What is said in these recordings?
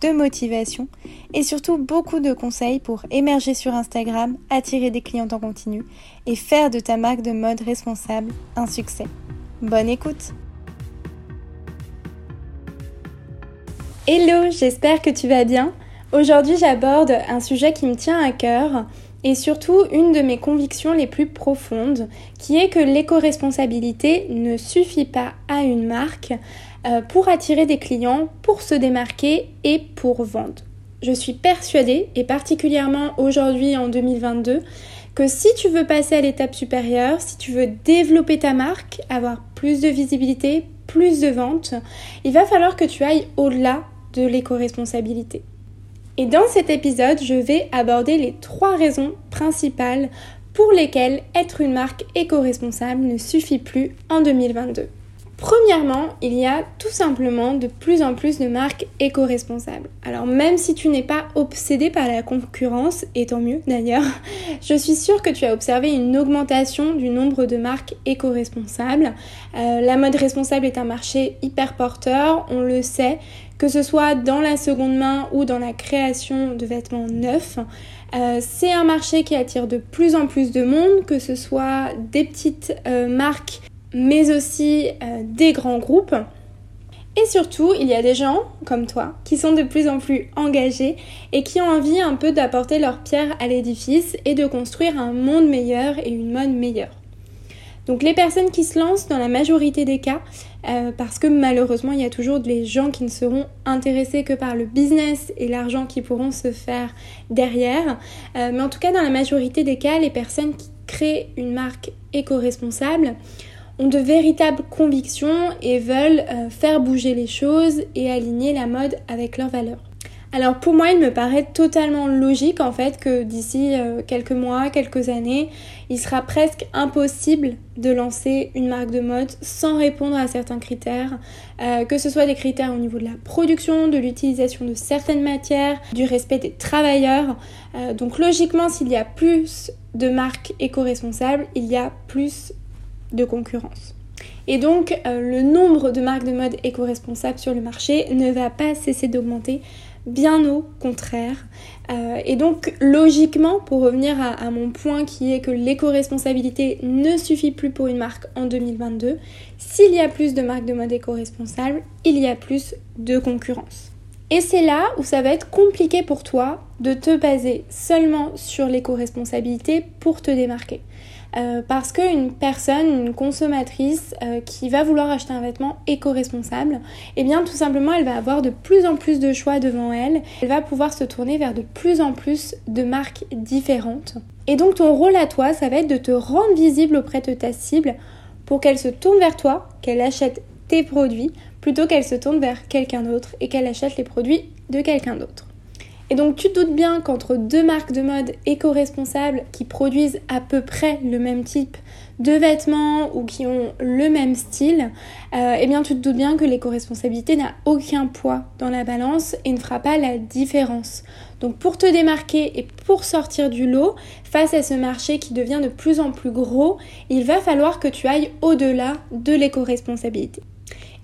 de motivation et surtout beaucoup de conseils pour émerger sur Instagram, attirer des clients en continu et faire de ta marque de mode responsable un succès. Bonne écoute Hello, j'espère que tu vas bien. Aujourd'hui j'aborde un sujet qui me tient à cœur et surtout une de mes convictions les plus profondes qui est que l'éco-responsabilité ne suffit pas à une marque pour attirer des clients, pour se démarquer et pour vendre. Je suis persuadée, et particulièrement aujourd'hui en 2022, que si tu veux passer à l'étape supérieure, si tu veux développer ta marque, avoir plus de visibilité, plus de ventes, il va falloir que tu ailles au-delà de l'éco-responsabilité. Et dans cet épisode, je vais aborder les trois raisons principales pour lesquelles être une marque éco-responsable ne suffit plus en 2022. Premièrement, il y a tout simplement de plus en plus de marques éco-responsables. Alors même si tu n'es pas obsédé par la concurrence, et tant mieux d'ailleurs, je suis sûre que tu as observé une augmentation du nombre de marques éco-responsables. Euh, la mode responsable est un marché hyper porteur, on le sait, que ce soit dans la seconde main ou dans la création de vêtements neufs. Euh, c'est un marché qui attire de plus en plus de monde, que ce soit des petites euh, marques mais aussi euh, des grands groupes. Et surtout, il y a des gens comme toi qui sont de plus en plus engagés et qui ont envie un peu d'apporter leur pierre à l'édifice et de construire un monde meilleur et une mode meilleure. Donc les personnes qui se lancent dans la majorité des cas, euh, parce que malheureusement il y a toujours des gens qui ne seront intéressés que par le business et l'argent qui pourront se faire derrière, euh, mais en tout cas dans la majorité des cas, les personnes qui créent une marque éco-responsable ont de véritables convictions et veulent euh, faire bouger les choses et aligner la mode avec leurs valeurs. Alors pour moi, il me paraît totalement logique en fait que d'ici euh, quelques mois, quelques années, il sera presque impossible de lancer une marque de mode sans répondre à certains critères, euh, que ce soit des critères au niveau de la production, de l'utilisation de certaines matières, du respect des travailleurs. donc logiquement, s'il y a plus de marques éco-responsables, il y a plus de concurrence. Et donc, euh, le nombre de marques de mode éco-responsables sur le marché ne va pas cesser d'augmenter, bien au contraire. Euh, et donc, logiquement, pour revenir à, mon point qui est que l'éco-responsabilité ne suffit plus pour une marque en 2022, s'il y a plus de marques de mode éco-responsables, il y a plus de concurrence. Et c'est là où ça va être compliqué pour toi de te baser seulement sur l'éco-responsabilité pour te démarquer. Euh, parce qu'une personne, une consommatrice euh, qui va vouloir acheter un vêtement éco-responsable, eh bien tout simplement elle va avoir de plus en plus de choix devant elle, elle va pouvoir se tourner vers de plus en plus de marques différentes. Et donc ton rôle à toi, ça va être de te rendre visible auprès de ta cible pour qu'elle se tourne vers toi, qu'elle achète tes produits, plutôt qu'elle se tourne vers quelqu'un d'autre et qu'elle achète les produits de quelqu'un d'autre. Et donc tu te doutes bien qu'entre deux marques de mode éco-responsables qui produisent à peu près le même type de vêtements ou qui ont le même style, euh, eh bien tu te doutes bien que l'éco-responsabilité n'a aucun poids dans la balance et ne fera pas la différence. Donc pour te démarquer et pour sortir du lot face à ce marché qui devient de plus en plus gros, il va falloir que tu ailles au-delà de l'éco-responsabilité.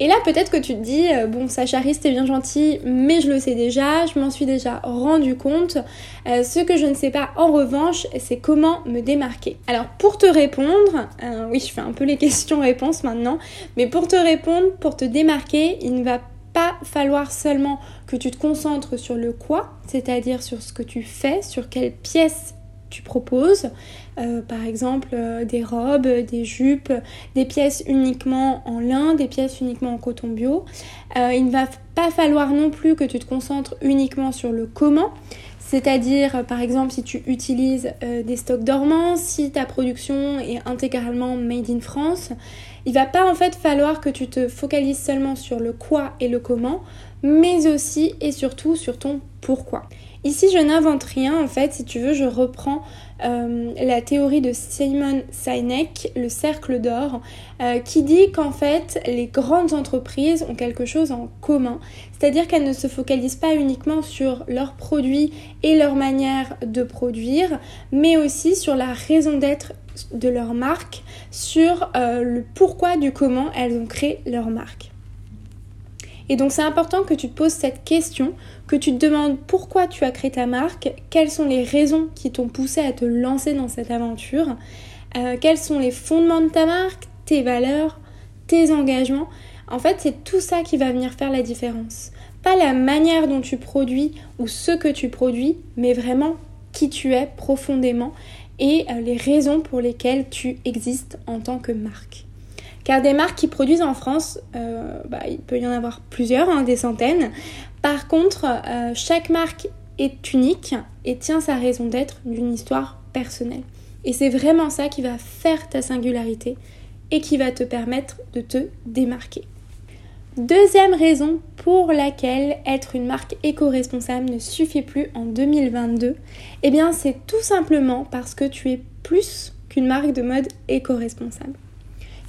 Et là, peut-être que tu te dis, euh, bon, Sacha c'est bien gentil, mais je le sais déjà, je m'en suis déjà rendu compte. Euh, ce que je ne sais pas, en revanche, c'est comment me démarquer. Alors, pour te répondre, euh, oui, je fais un peu les questions-réponses maintenant, mais pour te répondre, pour te démarquer, il ne va pas falloir seulement que tu te concentres sur le quoi, c'est-à-dire sur ce que tu fais, sur quelles pièces tu proposes. Euh, par exemple euh, des robes, des jupes, des pièces uniquement en lin, des pièces uniquement en coton bio. Euh, il ne va pas falloir non plus que tu te concentres uniquement sur le comment. C'est-à-dire, par exemple, si tu utilises des stocks dormants, si ta production est intégralement made in France, il va pas en fait falloir que tu te focalises seulement sur le quoi et le comment, mais aussi et surtout sur ton pourquoi. Ici, je n'invente rien, en fait, si tu veux, je reprends euh, la théorie de Simon Sinek, le cercle d'or, euh, qui dit qu'en fait, les grandes entreprises ont quelque chose en commun, c'est-à-dire qu'elles ne se focalisent pas uniquement sur leurs produits et leur manière de produire, mais aussi sur la raison d'être de leur marque, sur euh, le pourquoi du comment elles ont créé leur marque. Et donc c'est important que tu te poses cette question, que tu te demandes pourquoi tu as créé ta marque, quelles sont les raisons qui t'ont poussé à te lancer dans cette aventure, euh, quels sont les fondements de ta marque, tes valeurs, tes engagements. En fait, c'est tout ça qui va venir faire la différence. Pas la manière dont tu produis ou ce que tu produis, mais vraiment qui tu es profondément et euh, les raisons pour lesquelles tu existes en tant que marque. Car des marques qui produisent en France, euh, bah, il peut y en avoir plusieurs, hein, des centaines. Par contre, euh, chaque marque est unique et tient sa raison d'être d'une histoire personnelle. Et c'est vraiment ça qui va faire ta singularité et qui va te permettre de te démarquer. Deuxième raison pour laquelle être une marque éco-responsable ne suffit plus en 2022, eh bien c'est tout simplement parce que tu es plus qu'une marque de mode éco-responsable.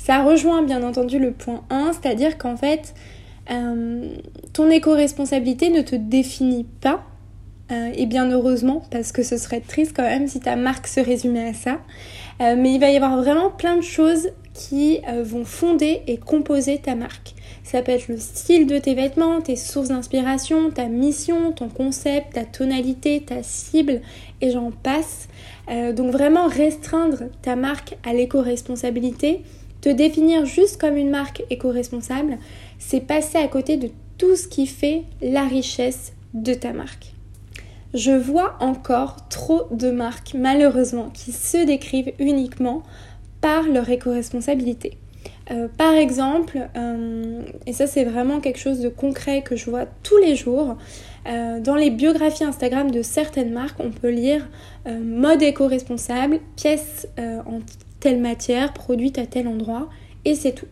Ça rejoint bien entendu le point 1, c'est-à-dire qu'en fait, euh, ton éco-responsabilité ne te définit pas, euh, et bien heureusement, parce que ce serait triste quand même si ta marque se résumait à ça. Euh, mais il va y avoir vraiment plein de choses qui vont fonder et composer ta marque. Ça peut être le style de tes vêtements, tes sources d'inspiration, ta mission, ton concept, ta tonalité, ta cible, et j'en passe. donc vraiment restreindre ta marque à l'éco-responsabilité, te définir juste comme une marque éco-responsable, c'est passer à côté de tout ce qui fait la richesse de ta marque. Je vois encore trop de marques, malheureusement, qui se décrivent uniquement par leur éco-responsabilité. Euh, par exemple, euh, et ça c'est vraiment quelque chose de concret que je vois tous les jours, euh, dans les biographies Instagram de certaines marques, on peut lire mode éco-responsable, pièces en telle matière, produite à tel endroit, et c'est tout.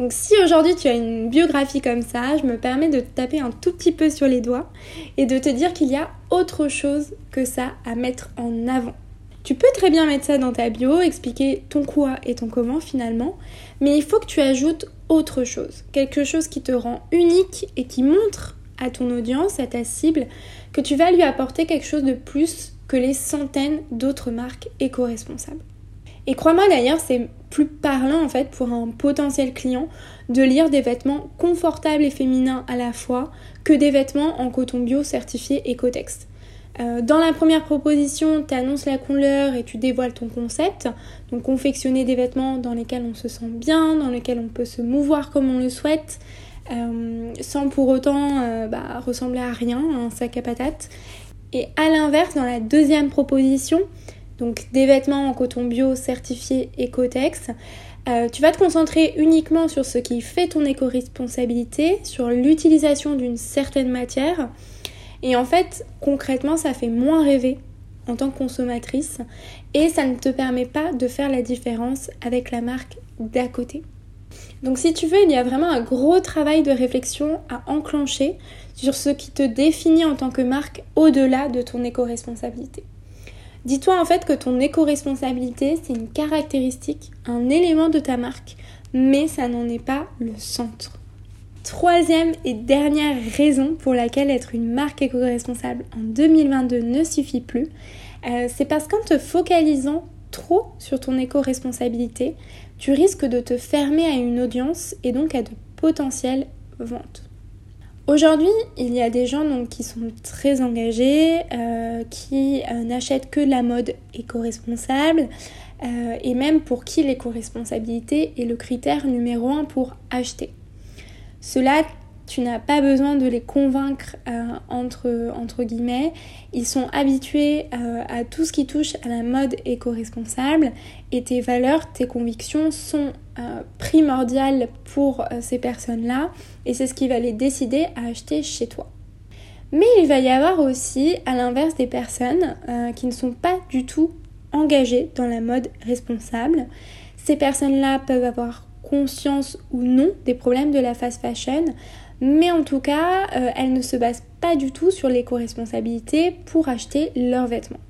Donc si aujourd'hui tu as une biographie comme ça, je me permets de taper un tout petit peu sur les doigts et de te dire qu'il y a autre chose que ça à mettre en avant. Tu peux très bien mettre ça dans ta bio, expliquer ton quoi et ton comment finalement, mais il faut que tu ajoutes autre chose, quelque chose qui te rend unique et qui montre à ton audience, à ta cible, que tu vas lui apporter quelque chose de plus que les centaines d'autres marques éco-responsables. Et crois-moi d'ailleurs, c'est plus parlant en fait pour un potentiel client de lire des vêtements confortables et féminins à la fois que des vêtements en coton bio certifié Ecotex. Euh, dans la première proposition, tu annonces la couleur et tu dévoiles ton concept. Donc confectionner des vêtements dans lesquels on se sent bien, dans lesquels on peut se mouvoir comme on le souhaite, euh, sans pour autant euh, bah, ressembler à rien, un sac à patates. Et à l'inverse, dans la deuxième proposition, donc des vêtements en coton bio certifié Ecotex. Euh, tu vas te concentrer uniquement sur ce qui fait ton éco-responsabilité, sur l'utilisation d'une certaine matière. Et en fait, concrètement, ça fait moins rêver en tant que consommatrice et ça ne te permet pas de faire la différence avec la marque d'à côté. Donc si tu veux, il y a vraiment un gros travail de réflexion à enclencher sur ce qui te définit en tant que marque au-delà de ton éco-responsabilité. Dis-toi en fait que ton éco-responsabilité, c'est une caractéristique, un élément de ta marque, mais ça n'en est pas le centre. Troisième et dernière raison pour laquelle être une marque éco-responsable en 2022 ne suffit plus, euh, c'est parce qu'en te focalisant trop sur ton éco-responsabilité, tu risques de te fermer à une audience et donc à de potentielles ventes. Aujourd'hui, il y a des gens donc, qui sont très engagés, euh, qui euh, n'achètent que la mode éco-responsable, euh, et même pour qui l'éco-responsabilité est le critère numéro un pour acheter. Tu n'as pas besoin de les convaincre euh, entre, guillemets. Ils sont habitués euh, à tout ce qui touche à la mode éco-responsable et tes valeurs, tes convictions sont euh, primordiales pour ces personnes-là et c'est ce qui va les décider à acheter chez toi. Mais il va y avoir aussi, à l'inverse, des personnes qui ne sont pas du tout engagées dans la mode responsable. Ces personnes-là peuvent avoir conscience ou non des problèmes de la fast fashion, mais en tout cas, euh, elles ne se basent pas du tout sur l'éco-responsabilité pour acheter leurs vêtements.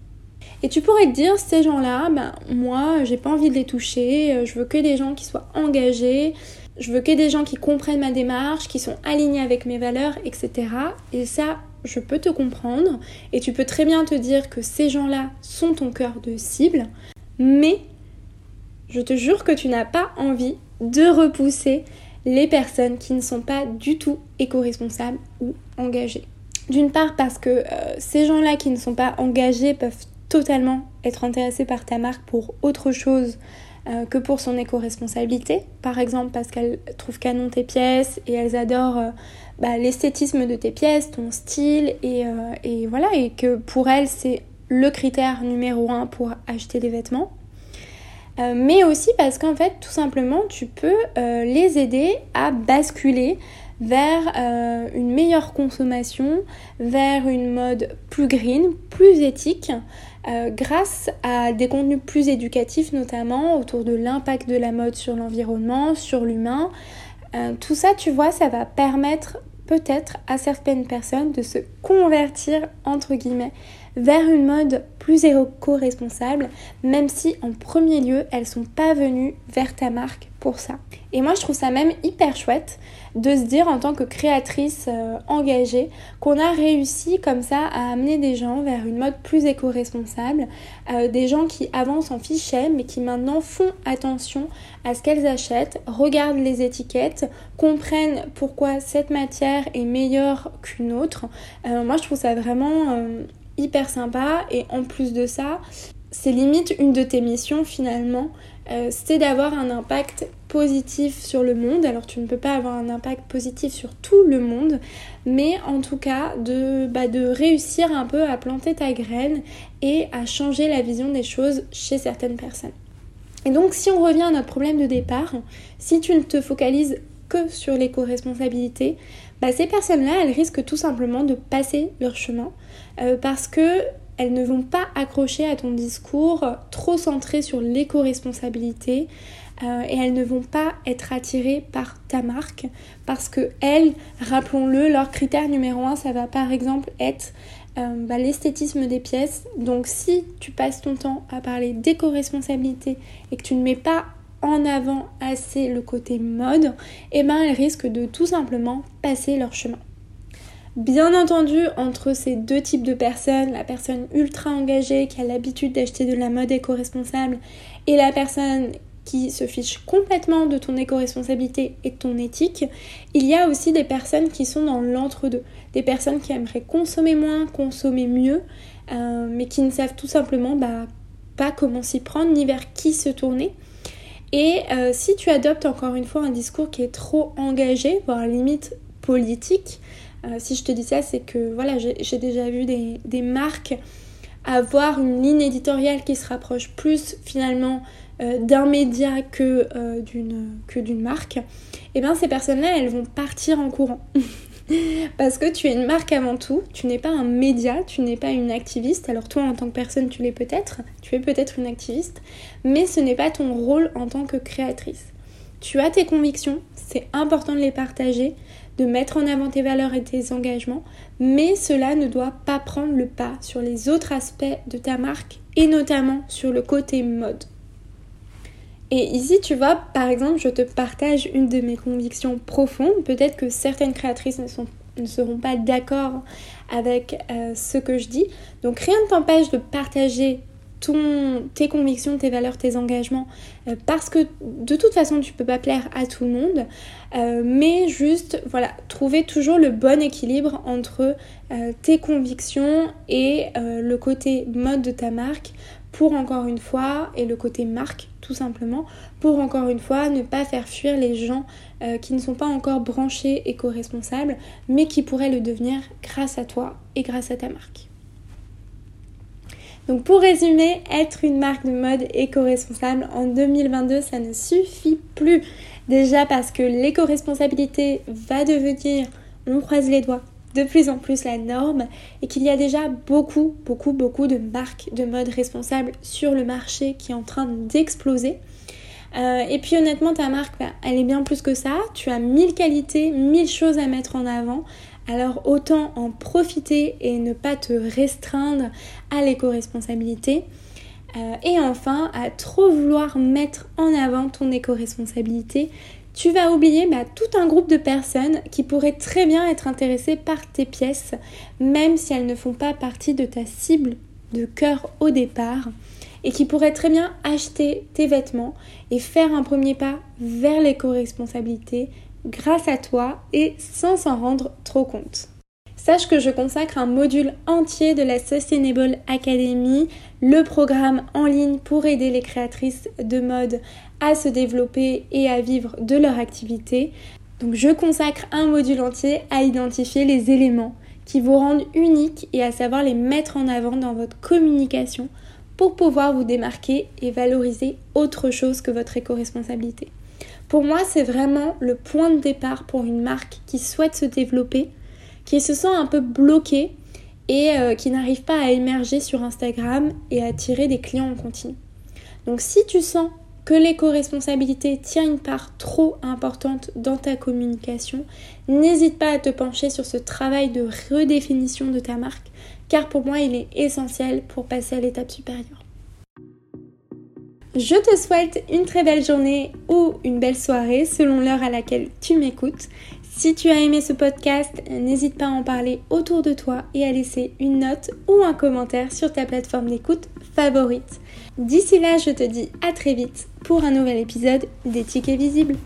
Et tu pourrais te dire, ces gens-là, ben, moi, j'ai pas envie de les toucher, euh, je veux que des gens qui soient engagés, je veux que des gens qui comprennent ma démarche, qui sont alignés avec mes valeurs, etc. Et ça, je peux te comprendre. Et tu peux très bien te dire que ces gens-là sont ton cœur de cible. Mais je te jure que tu n'as pas envie de repousser les personnes qui ne sont pas du tout éco-responsables ou engagées. D'une part parce que euh, ces gens-là qui ne sont pas engagés peuvent totalement être intéressés par ta marque pour autre chose euh, que pour son éco-responsabilité. Par exemple parce qu'elles trouvent canon tes pièces et elles adorent euh, bah, l'esthétisme de tes pièces, ton style et, voilà et que pour elles c'est le critère numéro un pour acheter des vêtements. Mais aussi parce qu'en fait tout simplement tu peux les aider à basculer vers une meilleure consommation, vers une mode plus green, plus éthique, euh, grâce à des contenus plus éducatifs notamment autour de l'impact de la mode sur l'environnement, sur l'humain. Euh, tout ça, tu vois, ça va permettre peut-être à certaines personnes de se convertir entre guillemets vers une mode plus éco-responsable, même si en premier lieu elles sont pas venues vers ta marque pour ça. Et moi je trouve ça même hyper chouette de se dire en tant que créatrice euh, engagée qu'on a réussi comme ça à amener des gens vers une mode plus éco-responsable, euh, des gens qui avant s'en fichaient mais qui maintenant font attention à ce qu'elles achètent, regardent les étiquettes, comprennent pourquoi cette matière est meilleure qu'une autre. Euh, moi je trouve ça vraiment hyper sympa et en plus de ça, c'est limite une de tes missions finalement, euh, c'est d'avoir un impact positif sur le monde. Alors tu ne peux pas avoir un impact positif sur tout le monde, mais en tout cas de, bah, de réussir un peu à planter ta graine et à changer la vision des choses chez certaines personnes. Et donc si on revient à notre problème de départ, si tu ne te focalises que sur l'éco-responsabilité, bah, ces personnes-là, elles risquent tout simplement de passer leur chemin euh, parce que elles ne vont pas accrocher à ton discours trop centré sur l'éco-responsabilité euh, et elles ne vont pas être attirées par ta marque parce que elles, rappelons-le, leur critère numéro un, ça va par exemple être euh, bah, l'esthétisme des pièces. Donc si tu passes ton temps à parler d'éco-responsabilité et que tu ne mets pas en avant assez le côté mode, et eh ben elles risquent de tout simplement passer leur chemin. Bien entendu, entre ces deux types de personnes, la personne ultra engagée qui a l'habitude d'acheter de la mode éco-responsable et la personne qui se fiche complètement de ton éco-responsabilité et de ton éthique, il y a aussi des personnes qui sont dans l'entre-deux. Des personnes qui aimeraient consommer moins, consommer mieux, euh, mais qui ne savent tout simplement bah, pas comment s'y prendre ni vers qui se tourner. Et euh, si tu adoptes encore une fois un discours qui est trop engagé, voire limite politique, euh, si je te dis ça, c'est que voilà, j'ai déjà vu des, marques avoir une ligne éditoriale qui se rapproche plus finalement euh, d'un média que d'une marque. Et eh bien ces personnes-là, elles vont partir en courant. Parce que tu es une marque avant tout, tu n'es pas un média, tu n'es pas une activiste. Alors toi en tant que personne tu l'es peut-être, tu es peut-être une activiste, mais ce n'est pas ton rôle en tant que créatrice. Tu as tes convictions, c'est important de les partager, de mettre en avant tes valeurs et tes engagements, mais cela ne doit pas prendre le pas sur les autres aspects de ta marque et notamment sur le côté mode. Et ici, tu vois, par exemple, je te partage une de mes convictions profondes. Peut-être que certaines créatrices ne, seront pas d'accord avec euh, ce que je dis. Donc rien ne t'empêche de partager tes convictions, tes valeurs, tes engagements, euh, parce que de toute façon tu peux pas plaire à tout le monde, euh, mais juste voilà, trouver toujours le bon équilibre entre tes convictions et le côté mode de ta marque pour encore une fois, et le côté marque tout simplement, pour encore une fois ne pas faire fuir les gens euh, qui ne sont pas encore branchés éco-responsables, mais qui pourraient le devenir grâce à toi et grâce à ta marque. Donc pour résumer, être une marque de mode éco-responsable en 2022, ça ne suffit plus. Déjà parce que l'éco-responsabilité va devenir, on croise les doigts, de plus en plus la norme et qu'il y a déjà beaucoup, beaucoup, beaucoup de marques de mode responsables sur le marché qui est en train d'exploser. Euh, et puis honnêtement, ta marque, bah, elle est bien plus que ça. Tu as mille qualités, mille choses à mettre en avant. Alors autant en profiter et ne pas te restreindre à l'éco-responsabilité. Euh, et enfin, à trop vouloir mettre en avant ton éco-responsabilité, tu vas oublier tout un groupe de personnes qui pourraient très bien être intéressées par tes pièces, même si elles ne font pas partie de ta cible de cœur au départ, et qui pourraient très bien acheter tes vêtements et faire un premier pas vers l'éco-responsabilité grâce à toi et sans s'en rendre trop compte. Sache que je consacre un module entier de la Sustainable Academy, le programme en ligne pour aider les créatrices de mode à se développer et à vivre de leur activité. Donc je consacre un module entier à identifier les éléments qui vous rendent unique et à savoir les mettre en avant dans votre communication pour pouvoir vous démarquer et valoriser autre chose que votre éco-responsabilité. Pour moi, c'est vraiment le point de départ pour une marque qui souhaite se développer qui se sent un peu bloqué et euh, qui n'arrive pas à émerger sur Instagram et à attirer des clients en continu. Donc si tu sens que l'éco-responsabilité tient une part trop importante dans ta communication, n'hésite pas à te pencher sur ce travail de redéfinition de ta marque, car pour moi il est essentiel pour passer à l'étape supérieure. Je te souhaite une très belle journée ou une belle soirée selon l'heure à laquelle tu m'écoutes. Si tu as aimé ce podcast, n'hésite pas à en parler autour de toi et à laisser une note ou un commentaire sur ta plateforme d'écoute favorite. D'ici là, je te dis à très vite pour un nouvel épisode des tickets visibles.